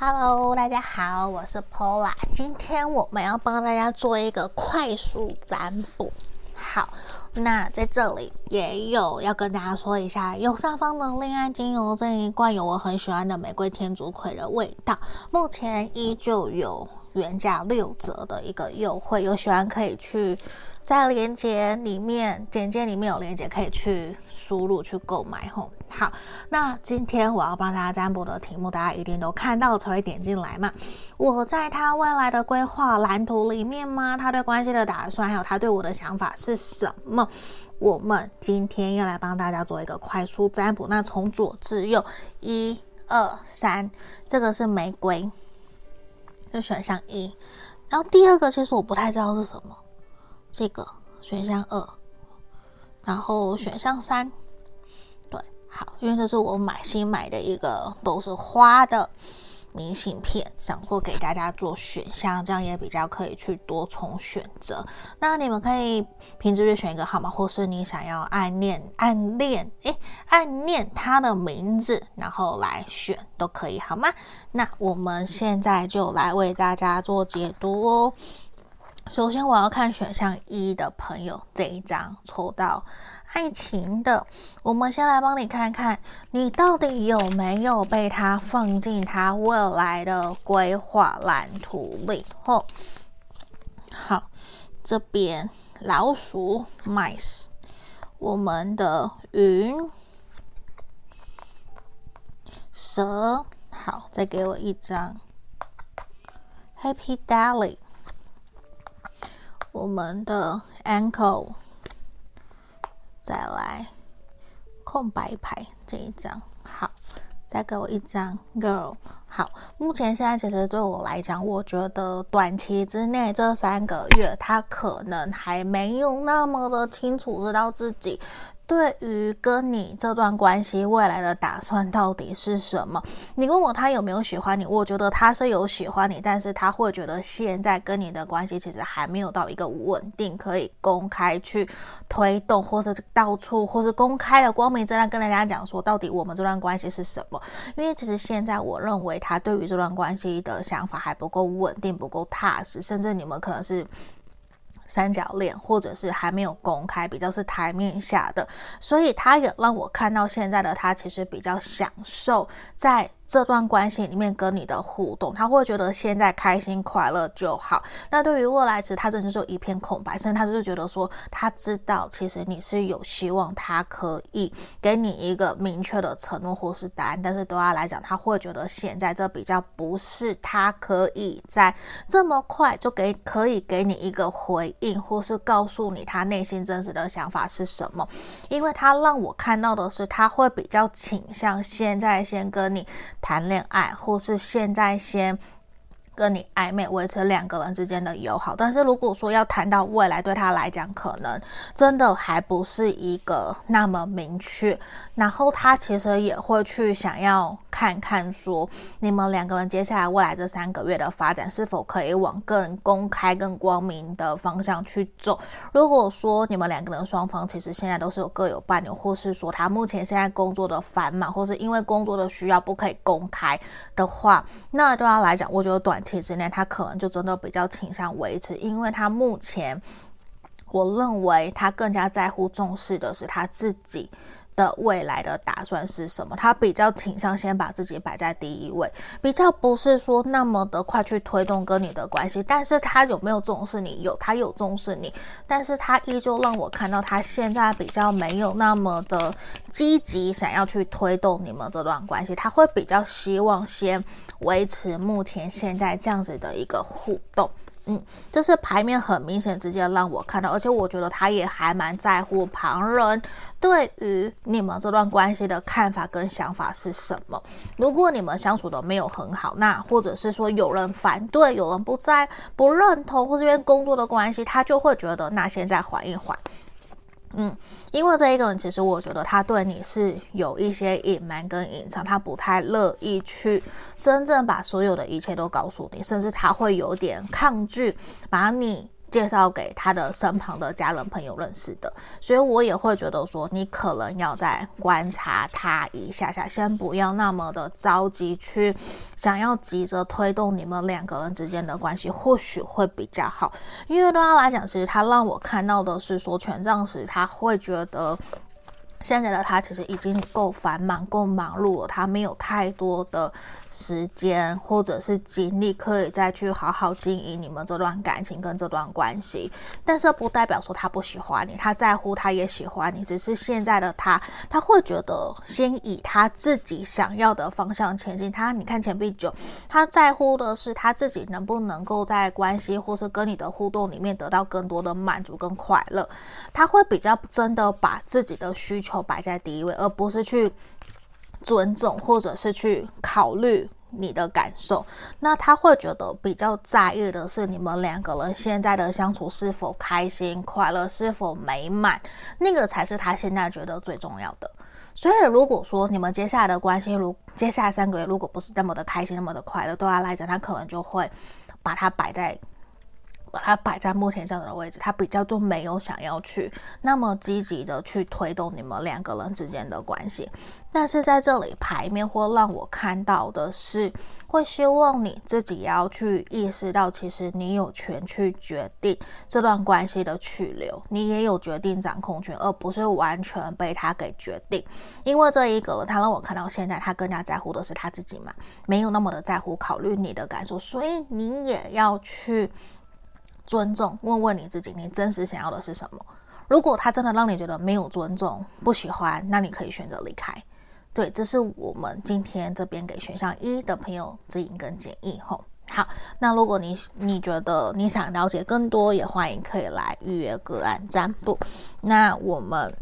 Hello，大家好，我是 Pola，。今天我们要帮大家做一个快速占卜。好，那在这里也有要跟大家说一下，右上方的恋爱精油这一罐有我很喜欢的玫瑰天竺葵的味道，目前依旧有原价六折的一个优惠，有喜欢可以去。在链接里面，简介里面有链接，可以去输入去购买吼。好，那今天我要帮大家占卜的题目，大家一定都看到才会点进来嘛。我在他未来的规划蓝图里面吗？他对关系的打算，还有他对我的想法是什么？我们今天要来帮大家做一个快速占卜。那从左至右，一二三，这个是玫瑰，就选项一。然后第二个，其实我不太知道是什么。这个选项二，然后选项三，对，好，因为这是我买新买的一个都是花的明信片，想说给大家做选项，这样也比较可以去多重选择。那你们可以凭直觉选一个号码，或是你想要暗恋暗恋，诶，暗恋他的名字，然后来选都可以，好吗？那我们现在就来为大家做解读哦。首先，我要看选项一的朋友这一张抽到爱情的，我们先来帮你看看，你到底有没有被他放进他未来的规划蓝图里？吼，好，这边老鼠 mice，我们的云蛇，好，再给我一张 happy dally。我们的 ankle，再来空白牌这一张，好，再给我一张 girl，好。目前现在其实对我来讲，我觉得短期之内这三个月，他可能还没有那么的清楚知道自己。对于跟你这段关系未来的打算到底是什么？你问我他有没有喜欢你，我觉得他是有喜欢你，但是他会觉得现在跟你的关系其实还没有到一个稳定，可以公开去推动，或是到处，或是公开的光明正大跟大家讲说，到底我们这段关系是什么？因为其实现在我认为他对于这段关系的想法还不够稳定，不够踏实，甚至你们可能是。三角恋，或者是还没有公开，比较是台面下的，所以他也让我看到现在的他其实比较享受在。这段关系里面跟你的互动，他会觉得现在开心快乐就好。那对于未来，其实他真的就是一片空白，甚至他就是觉得说，他知道其实你是有希望，他可以给你一个明确的承诺或是答案，但是对他来讲，他会觉得现在这比较不是他可以在这么快就给可以给你一个回应，或是告诉你他内心真实的想法是什么，因为他让我看到的是，他会比较倾向现在先跟你。谈恋爱，或是现在先跟你暧昧，维持两个人之间的友好。但是如果说要谈到未来，对他来讲，可能真的还不是一个那么明确。然后他其实也会去想要看看，说你们两个人接下来未来这三个月的发展是否可以往更公开、更光明的方向去走。如果说你们两个人双方其实现在都是有各有伴侣，或是说他目前现在工作的繁忙，或是因为工作的需要不可以公开的话，那对他来讲，我觉得短期之内他可能就真的比较倾向维持，因为他目前我认为他更加在乎重视的是他自己。的未来的打算是什么？他比较倾向先把自己摆在第一位，比较不是说那么的快去推动跟你的关系。但是他有没有重视你？有，他有重视你，但是他依旧让我看到他现在比较没有那么的积极，想要去推动你们这段关系。他会比较希望先维持目前现在这样子的一个互动。嗯，就是牌面很明显，直接让我看到，而且我觉得他也还蛮在乎旁人对于你们这段关系的看法跟想法是什么。如果你们相处的没有很好，那或者是说有人反对，有人不在不认同，或这边工作的关系，他就会觉得那现在缓一缓。嗯，因为这一个人，其实我觉得他对你是有一些隐瞒跟隐藏，他不太乐意去真正把所有的一切都告诉你，甚至他会有点抗拒把你介绍给他的身旁的家人朋友认识的，所以我也会觉得说，你可能要再观察他一下下，先不要那么的着急去想要急着推动你们两个人之间的关系，或许会比较好。因为对他来讲，其实他让我看到的是说，权杖时他会觉得。现在的他其实已经够繁忙、够忙碌了，他没有太多的时间或者是精力可以再去好好经营你们这段感情跟这段关系。但是不代表说他不喜欢你，他在乎，他也喜欢你，只是现在的他，他会觉得先以他自己想要的方向前进。他，你看钱币九，他在乎的是他自己能不能够在关系或是跟你的互动里面得到更多的满足跟快乐。他会比较真的把自己的需求。求摆在第一位，而不是去尊重或者是去考虑你的感受。那他会觉得比较在意的是你们两个人现在的相处是否开心、快乐，是否美满，那个才是他现在觉得最重要的。所以，如果说你们接下来的关系，如接下来三个月如果不是那么的开心、那么的快乐，对他来讲，他可能就会把它摆在。把它摆在目前这样的位置，他比较就没有想要去那么积极的去推动你们两个人之间的关系。但是在这里牌面会让我看到的是，会希望你自己要去意识到，其实你有权去决定这段关系的去留，你也有决定掌控权，而不是完全被他给决定。因为这一个他让我看到现在他更加在乎的是他自己嘛，没有那么的在乎考虑你的感受，所以你也要去。尊重，问问你自己，你真实想要的是什么？如果他真的让你觉得没有尊重、不喜欢，那你可以选择离开。对，这是我们今天这边给选项一的朋友指引跟建议。吼，好，那如果你你觉得你想了解更多，也欢迎可以来预约个案占卜。那我们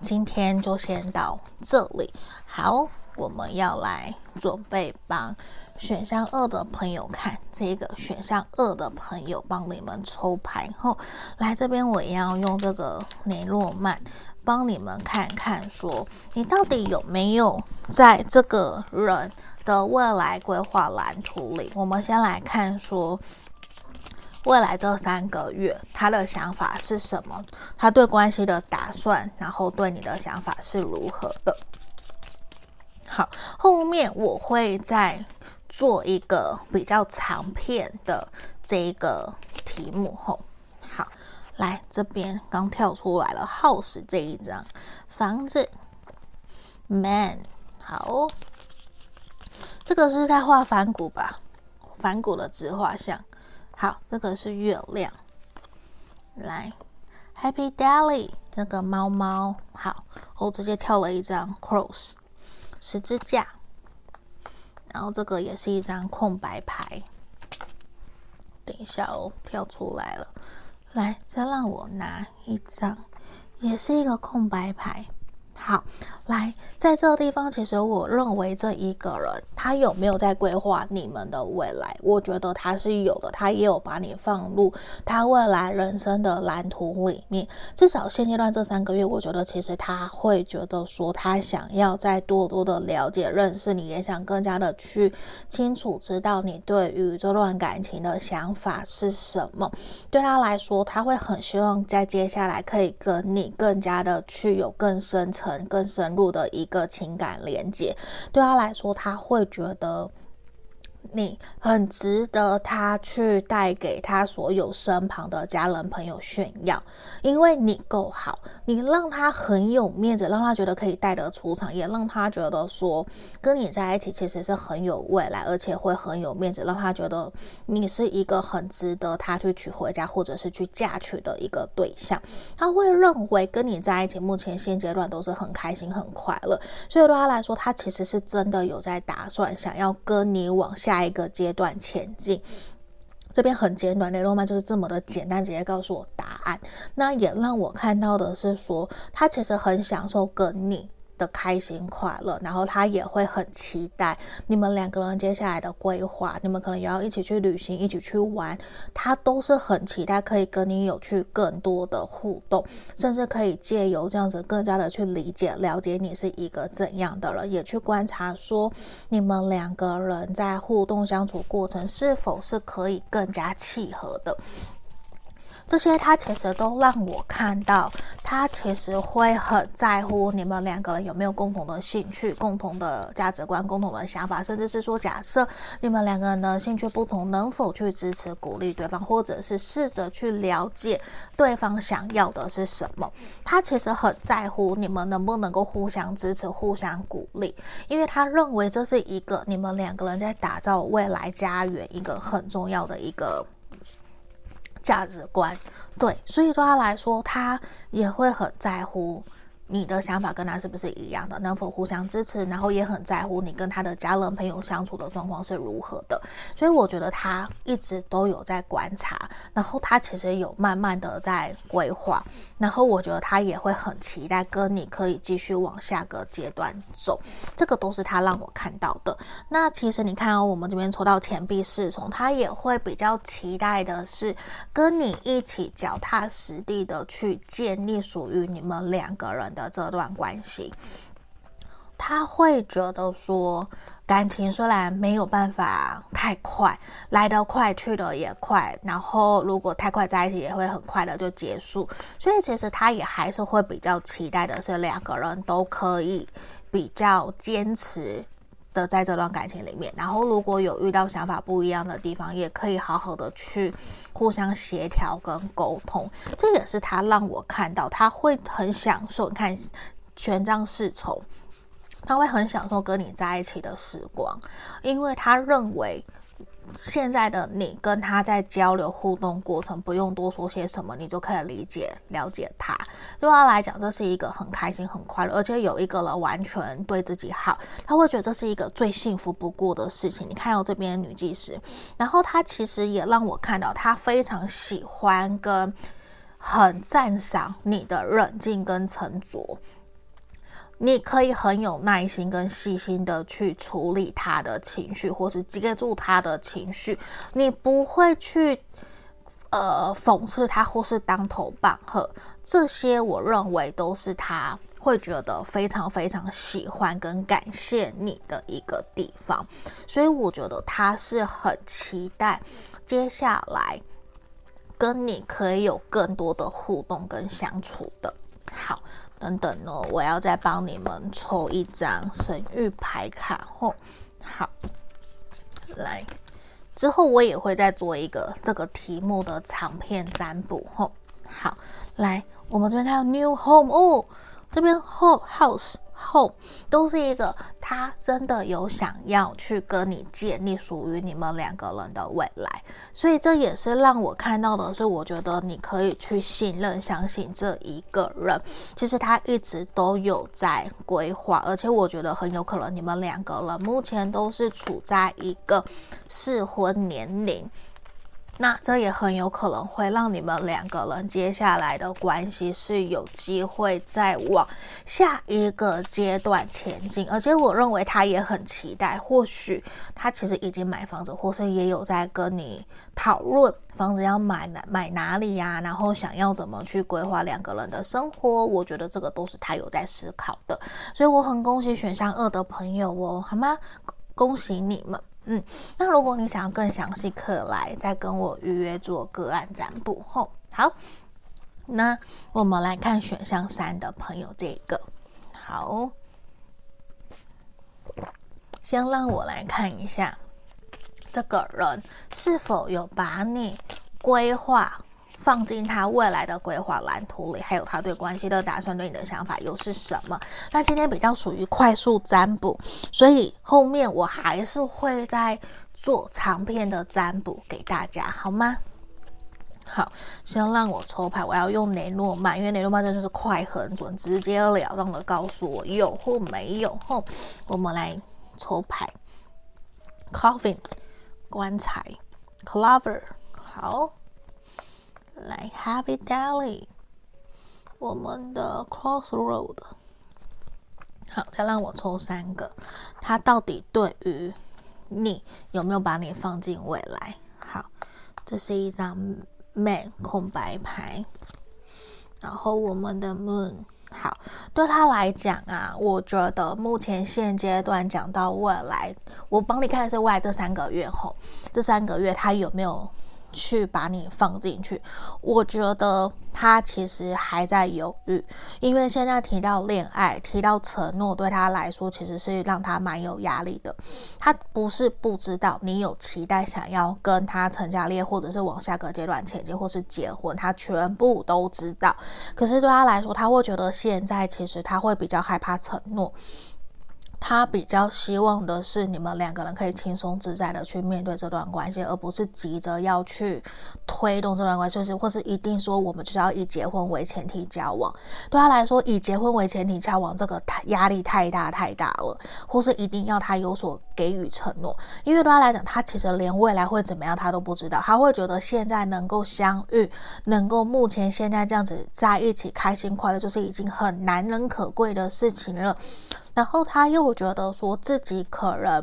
今天就先到这里。好，我们要来准备帮。选项二的朋友看这个，选项二的朋友帮你们抽牌后，来这边我也要用这个雷诺曼帮你们看看，说你到底有没有在这个人的未来规划蓝图里。我们先来看说，未来这三个月他的想法是什么？他对关系的打算，然后对你的想法是如何的？好，后面我会再。做一个比较长篇的这一个题目吼，好，来这边刚跳出来了 House 这一张房子，Man，好，这个是在画反骨吧？反骨的自画像，好，这个是月亮，来 Happy Daily 那个猫猫，好，我直接跳了一张 Cross 十字架。然后这个也是一张空白牌，等一下哦，跳出来了，来，再让我拿一张，也是一个空白牌。好，来，在这个地方，其实我认为这一个人他有没有在规划你们的未来？我觉得他是有的，他也有把你放入他未来人生的蓝图里面。至少现阶段这三个月，我觉得其实他会觉得说，他想要再多多的了解、认识你，也想更加的去清楚知道你对于这段感情的想法是什么。对他来说，他会很希望在接下来可以跟你更加的去有更深层。更深入的一个情感连接，对他来说，他会觉得。你很值得他去带给他所有身旁的家人朋友炫耀，因为你够好，你让他很有面子，让他觉得可以带得出场，也让他觉得说跟你在一起其实是很有未来，而且会很有面子，让他觉得你是一个很值得他去娶回家或者是去嫁娶的一个对象。他会认为跟你在一起，目前现阶段都是很开心很快乐，所以对他来说，他其实是真的有在打算想要跟你往下。一个阶段前进，这边很简短，雷诺曼就是这么的简单，直接告诉我答案。那也让我看到的是说，他其实很享受跟你的开心快乐，然后他也会很期待你们两个人接下来的规划。你们可能也要一起去旅行，一起去玩，他都是很期待可以跟你有去更多的互动，甚至可以借由这样子更加的去理解、了解你是一个怎样的人，也去观察说你们两个人在互动相处过程是否是可以更加契合的。这些他其实都让我看到，他其实会很在乎你们两个人有没有共同的兴趣、共同的价值观、共同的想法，甚至是说，假设你们两个人的兴趣不同，能否去支持、鼓励对方，或者是试着去了解对方想要的是什么？他其实很在乎你们能不能够互相支持、互相鼓励，因为他认为这是一个你们两个人在打造未来家园一个很重要的一个。价值观，对，所以对他来说，他也会很在乎。你的想法跟他是不是一样的？能否互相支持？然后也很在乎你跟他的家人朋友相处的状况是如何的。所以我觉得他一直都有在观察，然后他其实有慢慢的在规划。然后我觉得他也会很期待跟你可以继续往下个阶段走。这个都是他让我看到的。那其实你看哦，我们这边抽到钱币侍从，他也会比较期待的是跟你一起脚踏实地的去建立属于你们两个人的。的这段关系，他会觉得说，感情虽然没有办法太快，来得快，去得也快，然后如果太快在一起，也会很快的就结束。所以其实他也还是会比较期待的是，两个人都可以比较坚持的在这段感情里面。然后如果有遇到想法不一样的地方，也可以好好的去互相协调跟沟通。这也是他让我看到，他会很享受。你看权杖侍从。他会很享受跟你在一起的时光，因为他认为现在的你跟他在交流互动过程，不用多说些什么，你就可以理解了解他。对他来讲，这是一个很开心、很快乐，而且有一个人完全对自己好，他会觉得这是一个最幸福不过的事情。你看到这边女技师，然后他其实也让我看到，他非常喜欢跟很赞赏你的冷静跟沉着。你可以很有耐心跟细心的去处理他的情绪，或是接住他的情绪。你不会去呃讽刺他，或是当头棒喝。这些我认为都是他会觉得非常非常喜欢跟感谢你的一个地方。所以我觉得他是很期待接下来跟你可以有更多的互动跟相处的。好。等等哦，我要再帮你们抽一张神谕牌卡哦。好，来，之后我也会再做一个这个题目的长篇占卜哦。好，来，我们这边看到 New Home 哦，这边 Home House。后都是一个，他真的有想要去跟你建立属于你们两个人的未来，所以这也是让我看到的是，我觉得你可以去信任、相信这一个人。其实他一直都有在规划，而且我觉得很有可能你们两个人目前都是处在一个适婚年龄。那这也很有可能会让你们两个人接下来的关系是有机会再往下一个阶段前进，而且我认为他也很期待，或许他其实已经买房子，或是也有在跟你讨论房子要买哪买哪里呀，然后想要怎么去规划两个人的生活，我觉得这个都是他有在思考的，所以我很恭喜选项二的朋友哦，好吗？恭喜你们。嗯，那如果你想要更详细，可来再跟我预约做个案占卜后。好，那我们来看选项三的朋友这个。好，先让我来看一下，这个人是否有把你规划。放进他未来的规划蓝图里，还有他对关系的打算，对你的想法又是什么？那今天比较属于快速占卜，所以后面我还是会再做长篇的占卜给大家，好吗？好，先让我抽牌，我要用雷诺曼，因为雷诺曼真的是快很准，直截了当的告诉我有或没有。后我们来抽牌，Coffin 棺材，Clover 好。来，Happy Daily，我们的 Crossroad，好，再让我抽三个，他到底对于你有没有把你放进未来？好，这是一张 Man 空白牌，然后我们的 Moon，好，对他来讲啊，我觉得目前现阶段讲到未来，我帮你看的是未来这三个月后，这三个月他有没有？去把你放进去。我觉得他其实还在犹豫，因为现在提到恋爱、提到承诺，对他来说其实是让他蛮有压力的。他不是不知道你有期待，想要跟他成家立业，或者是往下个阶段前进，或是结婚，他全部都知道。可是对他来说，他会觉得现在其实他会比较害怕承诺。他比较希望的是你们两个人可以轻松自在的去面对这段关系，而不是急着要去推动这段关系，就是或是一定说我们就是要以结婚为前提交往。对他来说，以结婚为前提交往这个太压力太大太大了，或是一定要他有所给予承诺，因为对他来讲，他其实连未来会怎么样他都不知道。他会觉得现在能够相遇，能够目前现在这样子在一起开心快乐，就是已经很难能可贵的事情了。然后他又觉得说自己可能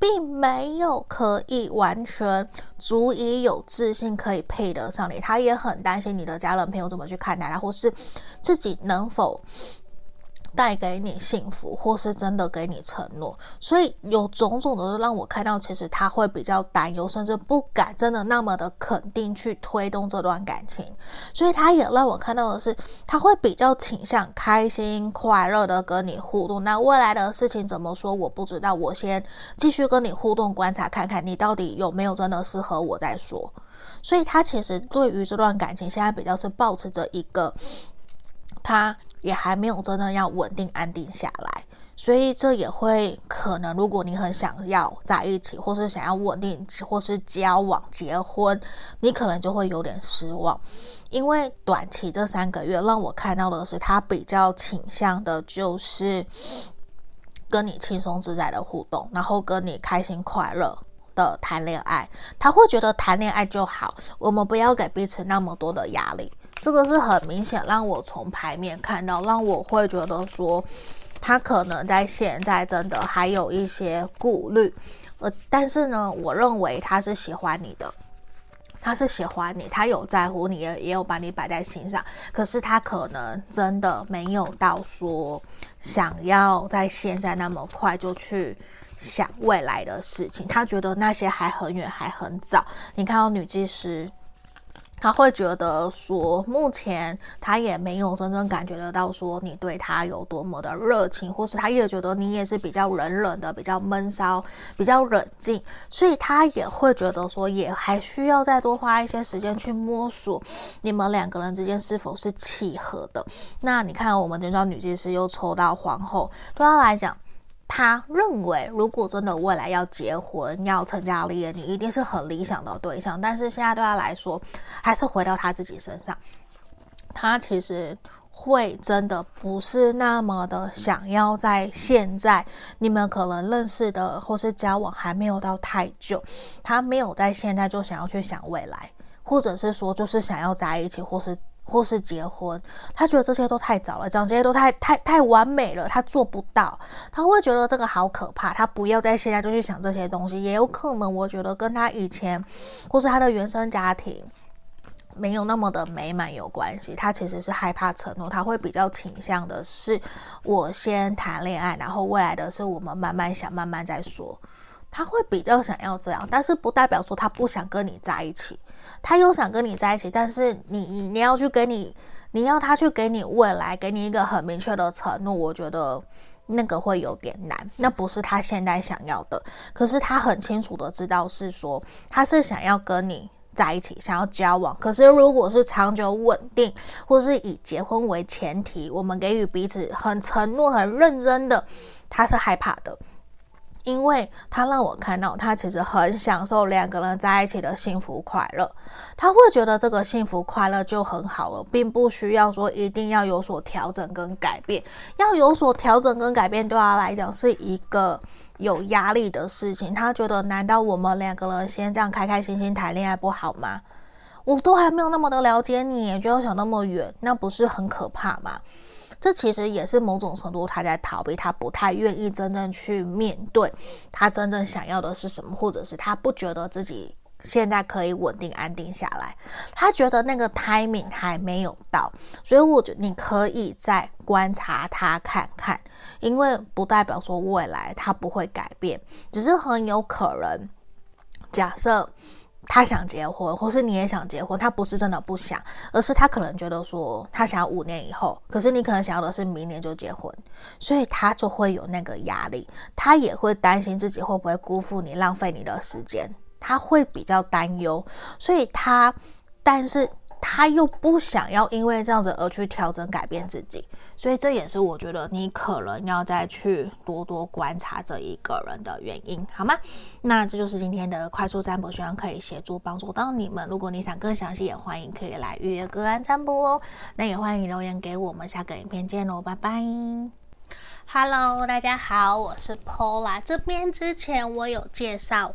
并没有可以完全足以有自信可以配得上你，他也很担心你的家人朋友怎么去看待他，或是自己能否。带给你幸福，或是真的给你承诺，所以有种种的让我看到，其实他会比较担忧，甚至不敢真的那么的肯定去推动这段感情。所以他也让我看到的是，他会比较倾向开心快乐的跟你互动。那未来的事情怎么说，我不知道，我先继续跟你互动，观察看看你到底有没有真的适合我再说。所以他其实对于这段感情，现在比较是保持着一个他。也还没有真的要稳定安定下来，所以这也会可能，如果你很想要在一起，或是想要稳定，或是交往、结婚，你可能就会有点失望，因为短期这三个月让我看到的是，他比较倾向的就是跟你轻松自在的互动，然后跟你开心快乐的谈恋爱，他会觉得谈恋爱就好，我们不要给彼此那么多的压力。这个是很明显，让我从牌面看到，让我会觉得说，他可能在现在真的还有一些顾虑，呃，但是呢，我认为他是喜欢你的，他是喜欢你，他有在乎你，也也有把你摆在心上，可是他可能真的没有到说想要在现在那么快就去想未来的事情，他觉得那些还很远，还很早。你看到女技师。他会觉得说，目前他也没有真正感觉得到说你对他有多么的热情，或是他也觉得你也是比较冷冷的、比较闷骚、比较冷静，所以他也会觉得说，也还需要再多花一些时间去摸索你们两个人之间是否是契合的。那你看，我们这张女技师又抽到皇后，对他来讲。他认为，如果真的未来要结婚、要成家立业，你一定是很理想的对象。但是现在对他来说，还是回到他自己身上，他其实会真的不是那么的想要在现在你们可能认识的或是交往还没有到太久，他没有在现在就想要去想未来，或者是说就是想要在一起，或是。或是结婚，他觉得这些都太早了，讲这些都太太太完美了，他做不到，他会觉得这个好可怕，他不要在现在就去想这些东西，也有可能，我觉得跟他以前或是他的原生家庭没有那么的美满有关系，他其实是害怕承诺，他会比较倾向的是我先谈恋爱，然后未来的事我们慢慢想，慢慢再说。他会比较想要这样，但是不代表说他不想跟你在一起。他又想跟你在一起，但是你你要去给你，你要他去给你未来，给你一个很明确的承诺，我觉得那个会有点难。那不是他现在想要的，可是他很清楚的知道是说他是想要跟你在一起，想要交往。可是如果是长久稳定，或是以结婚为前提，我们给予彼此很承诺、很认真的，他是害怕的。因为他让我看到，他其实很享受两个人在一起的幸福快乐。他会觉得这个幸福快乐就很好了，并不需要说一定要有所调整跟改变。要有所调整跟改变，对他来讲是一个有压力的事情。他觉得，难道我们两个人先这样开开心心谈恋爱不好吗？我都还没有那么的了解你，就要想那么远，那不是很可怕吗？这其实也是某种程度他在逃避，他不太愿意真正去面对他真正想要的是什么，或者是他不觉得自己现在可以稳定安定下来，他觉得那个 timing 还没有到，所以我觉得你可以再观察他看看，因为不代表说未来他不会改变，只是很有可能假设。他想结婚，或是你也想结婚，他不是真的不想，而是他可能觉得说他想要五年以后，可是你可能想要的是明年就结婚，所以他就会有那个压力，他也会担心自己会不会辜负你，浪费你的时间，他会比较担忧，所以他，但是他又不想要因为这样子而去调整改变自己。所以这也是我觉得你可能要再去多多观察这一个人的原因，好吗？那这就是今天的快速占卜，希望可以协助帮助到你们。如果你想更详细，也欢迎可以来预约个案占卜哦。那也欢迎留言给我们，下个影片见喽，拜拜。Hello，大家好，我是 Paula。这边之前我有介绍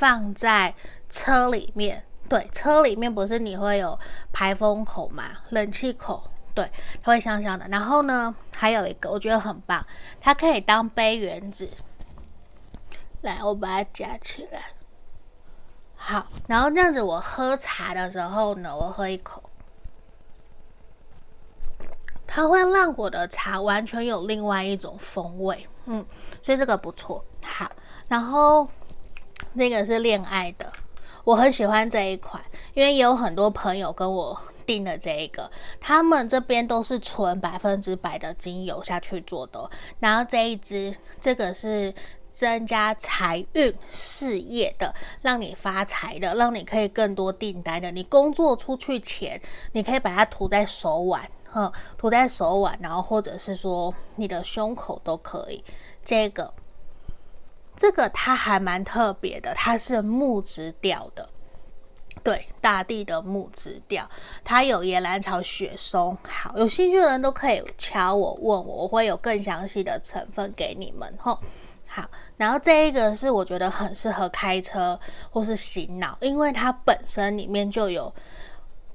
放在车里面，对，车里面不是你会有排风口嘛，冷气口，对，它会香香的。然后呢，还有一个我觉得很棒，它可以当杯圆子。来，我把它夹起来。好，然后这样子，我喝茶的时候呢，我喝一口。它会让我的茶完全有另外一种风味，嗯，所以这个不错。好，然后那个是恋爱的，我很喜欢这一款，因为也有很多朋友跟我订了这一个，他们这边都是纯百分之百的精油下去做的。然后这一支，这个是增加财运事业的，让你发财的，让你可以更多订单的。你工作出去前，你可以把它涂在手腕。嗯，涂在手腕，然后或者是说你的胸口都可以。这个，这个它还蛮特别的，它是木质调的，对，大地的木质调。它有野兰草、雪松。好，有兴趣的人都可以敲我问我，我会有更详细的成分给你们。吼，好，然后这一个是我觉得很适合开车或是洗脑，因为它本身里面就有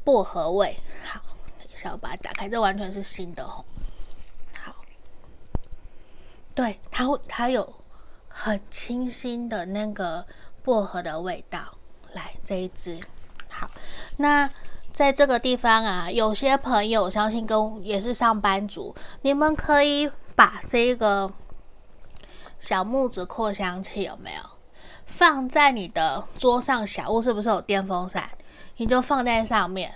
薄荷味。好。等一下我把它打开，这完全是新的哦。好，对，它会，它有很清新的那个薄荷的味道。来，这一支，好，那在这个地方啊，有些朋友相信跟也是上班族，你们可以把这个小木子扩香器有没有放在你的桌上？小屋是不是有电风扇？你就放在上面。